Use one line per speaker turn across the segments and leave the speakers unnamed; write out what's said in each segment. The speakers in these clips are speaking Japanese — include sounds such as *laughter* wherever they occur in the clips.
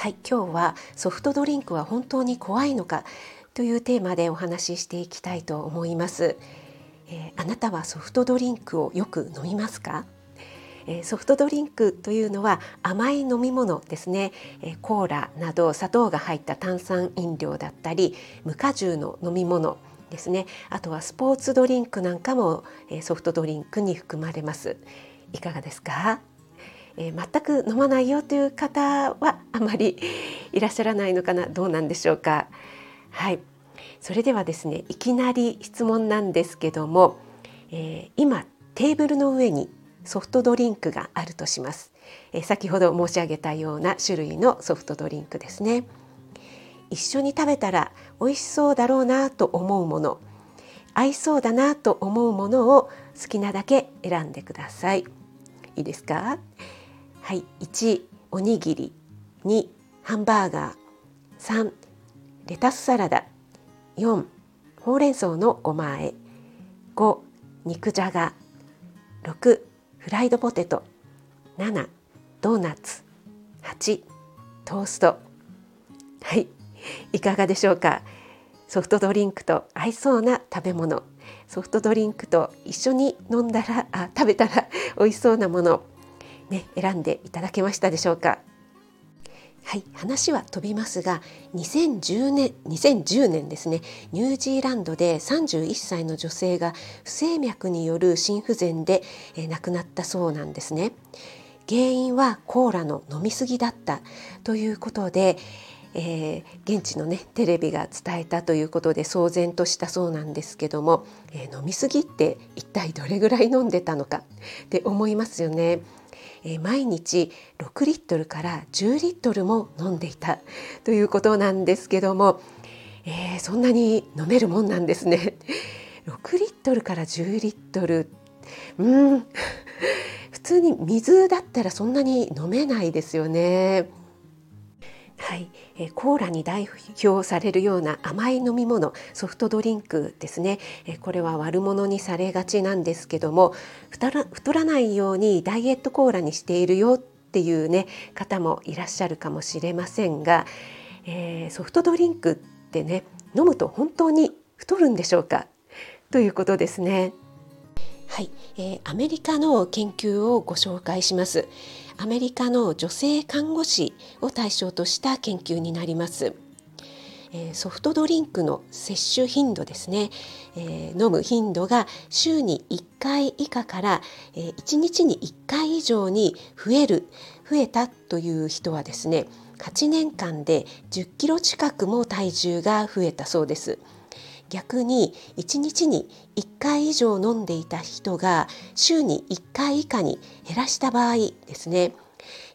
はい今日はソフトドリンクは本当に怖いのかというテーマでお話ししていきたいと思います、えー、あなたはソフトドリンクをよく飲みますか？えソフトドリンクというのは甘い飲み物ですね、えコーラなど砂糖が入った炭酸飲料だったり無果汁の飲み物ですね。あとはスポーツドリンクなんかも、えソフトドリンクに含まれます。いかがですか？えー、全く飲まないよという方はあまりいらっしゃらないのかなどうなんでしょうか。はい。それではですねいきなり質問なんですけども、えー、今テーブルの上にソフトドリンクがあるとします、えー、先ほど申し上げたような種類のソフトドリンクですね。一緒に食べたら美味しそうだろうなと思うもの合いそうだなと思うものを好きなだけ選んでください。いいですか？はい1おにぎり。2ハンバーガー。3レタスサラダ。4ほうれん草のごまあえ。5肉じゃが。6フライドポテト。7ドーナツ。8トースト。はいいかがでしょうか。ソフトドリンクと合いそうな食べ物。ソフトドリンクと一緒に飲んだらあ食べたら美味しそうなもの。ね、選んでいただけましたでしょうか？はい、話は飛びますが2010年 ,2010 年ですねニュージーランドで31歳の女性が不整脈による心不全で、え亡くなったそうなんですね。原因はコーラの飲み過ぎだったということで、えー、現地のねテレビが伝えたということで騒然としたそうなんですけども、えー、飲み過ぎって一体どれぐらい飲んでたのかって思いますよね。えー、毎日6リットルから10リットルも飲んでいたということなんですけども、えー、そんなに飲めるもんなんですね。*laughs* 6リットルから10リットルうん *laughs* 普通に水だったらそんなに飲めないですよね。はい、え、コーラに代表されるような甘い飲み物ソフトドリンクですね、え、これは悪者にされがちなんですけども太らないようにダイエットコーラにしているよっていうね方もいらっしゃるかもしれませんが、えー、ソフトドリンクってね飲むと本当に太るんでしょうか？ということですね。はい、えー、アメリカの研究をご紹介します。アメリカの女性看護師を対象とした研究になります。えソフトドリンクの摂取頻度ですね、えー、飲む頻度が週に1回以下から、えー、1日に1回以上に増える増えたという人はですね8年間で10キロ近くも体重が増えたそうです。逆に1日に1回以上飲んでいた人が週に1回以下に減らした場合ですね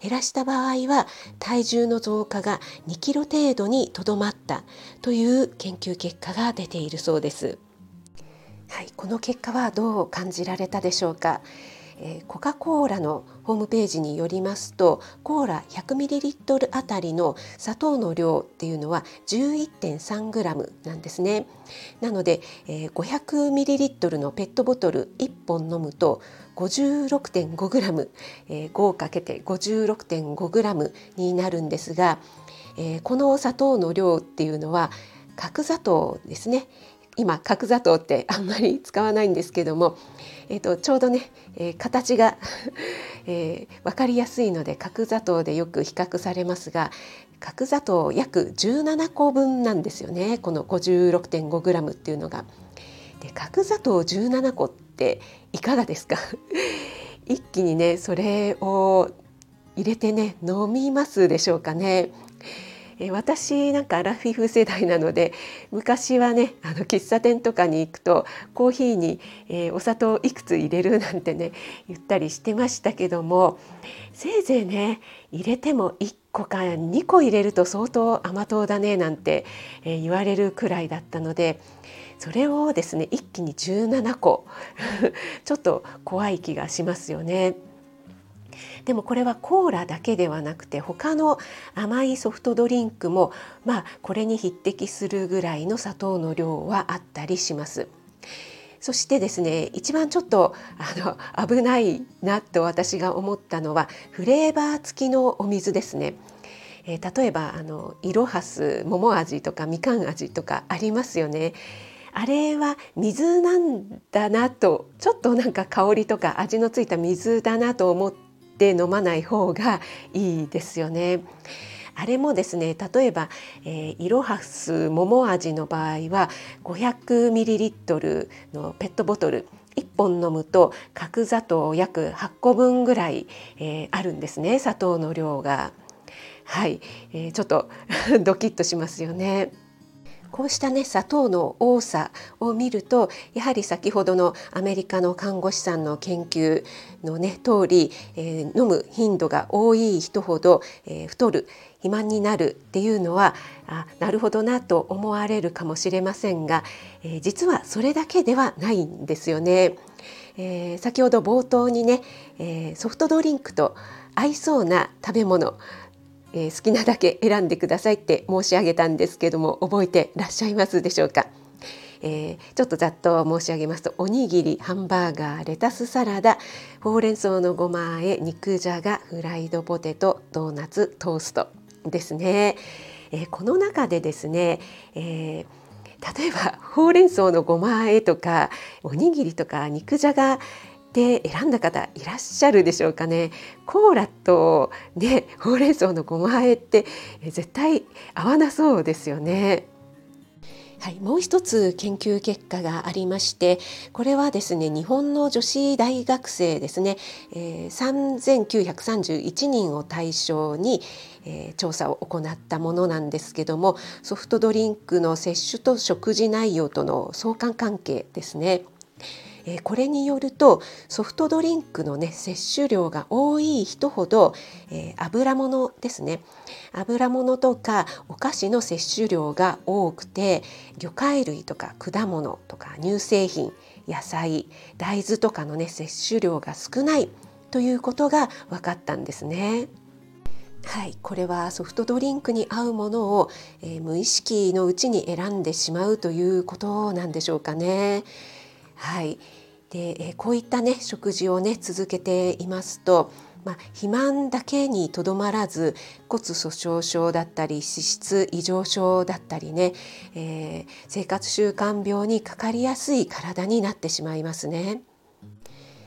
減らした場合は体重の増加が2キロ程度にとどまったという研究結果が出ているそうです。はい、この結果はどう感じられたでしょうか？えー、コカ・コーラのホームページによりますとコーラ 100ml あたりの砂糖の量っていうのは 11.3g なんですね。なので、えー、500ml のペットボトル1本飲むと 56.5g、えー、5かけて 56.5g になるんですが、えー、この砂糖の量っていうのは角砂糖ですね今角砂糖ってあんまり使わないんですけども、えーと、ちょうどね、えー、形が *laughs* えー、分かりやすいので角砂糖でよく比較されますが角砂糖約17個分なんですよねこの 56.5g っていうのが。で角砂糖17個っていかがですか？*laughs* 一気にねそれを入れてね飲みますでしょうかね。え私なんかアラフィフ世代なので昔はねあの喫茶店とかに行くとコーヒーに、え、お砂糖いくつ入れる *laughs* なんてね言ったりしてましたけどもせいぜいね入れても1個か2個入れると相当甘党だねなんて、え、言われるくらいだったのでそれをですね一気に17個 *laughs* ちょっと怖い気がしますよね。でもこれはコーラだけではなくて他の甘いソフトドリンクもまあこれに匹敵するぐらいの砂糖の量はあったりします。そしてですね一番ちょっとあの危ないなと私が思ったのはフレーバー付きのお水ですね。えー、例えばあのイロハス桃味とかみかん味とかありますよね。あれは水なんだなとちょっとなんか香りとか味のついた水だなと思って飲まない方がいいですよね。あれもですね例えば、えー、イロハス桃味の場合は 500ml のペットボトル1本飲むと角砂糖約8個分ぐらい、えー、あるんですね砂糖の量が。はい、えー、ちょっと *laughs* ドキッとしますよね。こうしたね砂糖の多さを見るとやはり先ほどのアメリカの看護師さんの研究のね通り、えー、飲む頻度が多い人ほど、えー、太る肥満になるっていうのはあなるほどなと思われるかもしれませんが、えー、実はそれだけではないんですよね。えー、先ほど冒頭にね、えー、ソフトドリンクと合いそうな食べ物えー、好きなだけ選んでくださいって申し上げたんですけども覚えてらっしゃいますでしょうか、えー、ちょっとざっと申し上げますとおにぎりハンバーガーレタスサラダほうれん草のごまあえ肉じゃがフライドポテトドーナツトーストですね、えー、この中でですね、え例えばほうれん草のごまあえとかおにぎりとか肉じゃがで選んだ方いらっしゃるでしょうかねコーラとねほうれん草のごまあえって絶対合わなそうですよね。はい、もう一つ研究結果がありましてこれはですね日本の女子大学生ですね、えー、3931人を対象に、えー、調査を行ったものなんですけどもソフトドリンクの摂取と食事内容との相関関係ですね。えこれによるとソフトドリンクのね摂取量が多い人ほど、えー、油物ですね油物とかお菓子の摂取量が多くて魚介類とか果物とか乳製品野菜大豆とかのね摂取量が少ないということが分かったんですね。はい、これはソフトドリンクに合うものを、えー、無意識のうちに選んでしまうということなんでしょうかね。はいで、えこういったね食事をね続けていますと、まあ、肥満だけにとどまらず骨粗しょう症だったり脂質異常症だったりね、えー、生活習慣病にかかりやすい体になってしまいますね。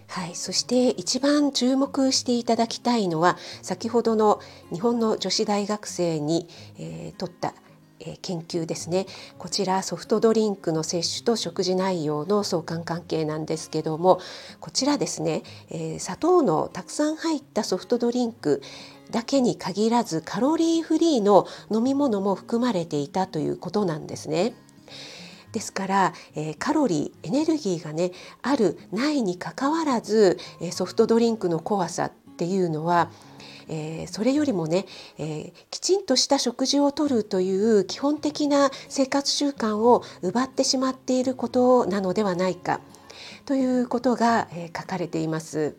はい、そして一番注目していただきたいのは先ほどの日本の女子大学生に、えー、取ったえ研究ですねこちらソフトドリンクの摂取と食事内容の相関関係なんですけどもこちらですね、え、砂糖のたくさん入ったソフトドリンクだけに限らずカロリーフリーの飲み物も含まれていたということなんですね。ですから、え、カロリーエネルギーがねあるないにかかわらず、え、ソフトドリンクの怖さっていうのはえー、それよりもね、えー、きちんとした食事をとるという基本的な生活習慣を奪ってしまっていることなのではないかということが、えー、書かれています。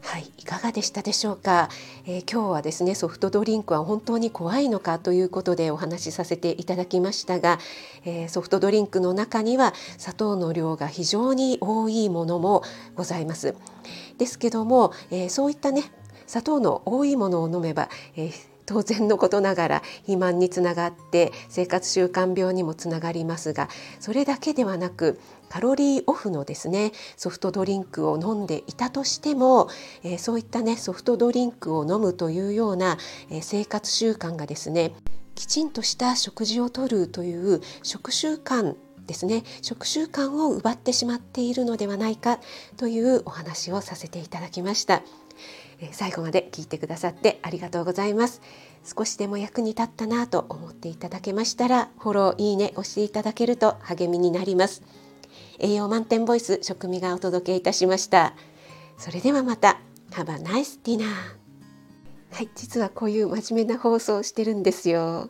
はい、いかがでしたでしょうか、えー、今日はですねソフトドリンクは本当に怖いのかということでお話しさせていただきましたが、えー、ソフトドリンクの中には砂糖の量が非常に多いものもございます。ですけども、えー、そういったね砂糖の多いものを飲めば、えー、当然のことながら肥満につながって生活習慣病にもつながりますがそれだけではなくカロリーオフのですねソフトドリンクを飲んでいたとしても、えー、そういったねソフトドリンクを飲むというような、えー、生活習慣がですねきちんとした食事をとるという食習慣ですね食習慣を奪ってしまっているのではないかというお話をさせていただきました。最後まで聞いてくださってありがとうございます。少しでも役に立ったなと思っていただけましたらフォローいいね押していただけると励みになります。栄養満点ボイス食味がお届けいたしました。それではまた。Have a nice dinner はい実はこういう真面目な放送をしてるんですよ。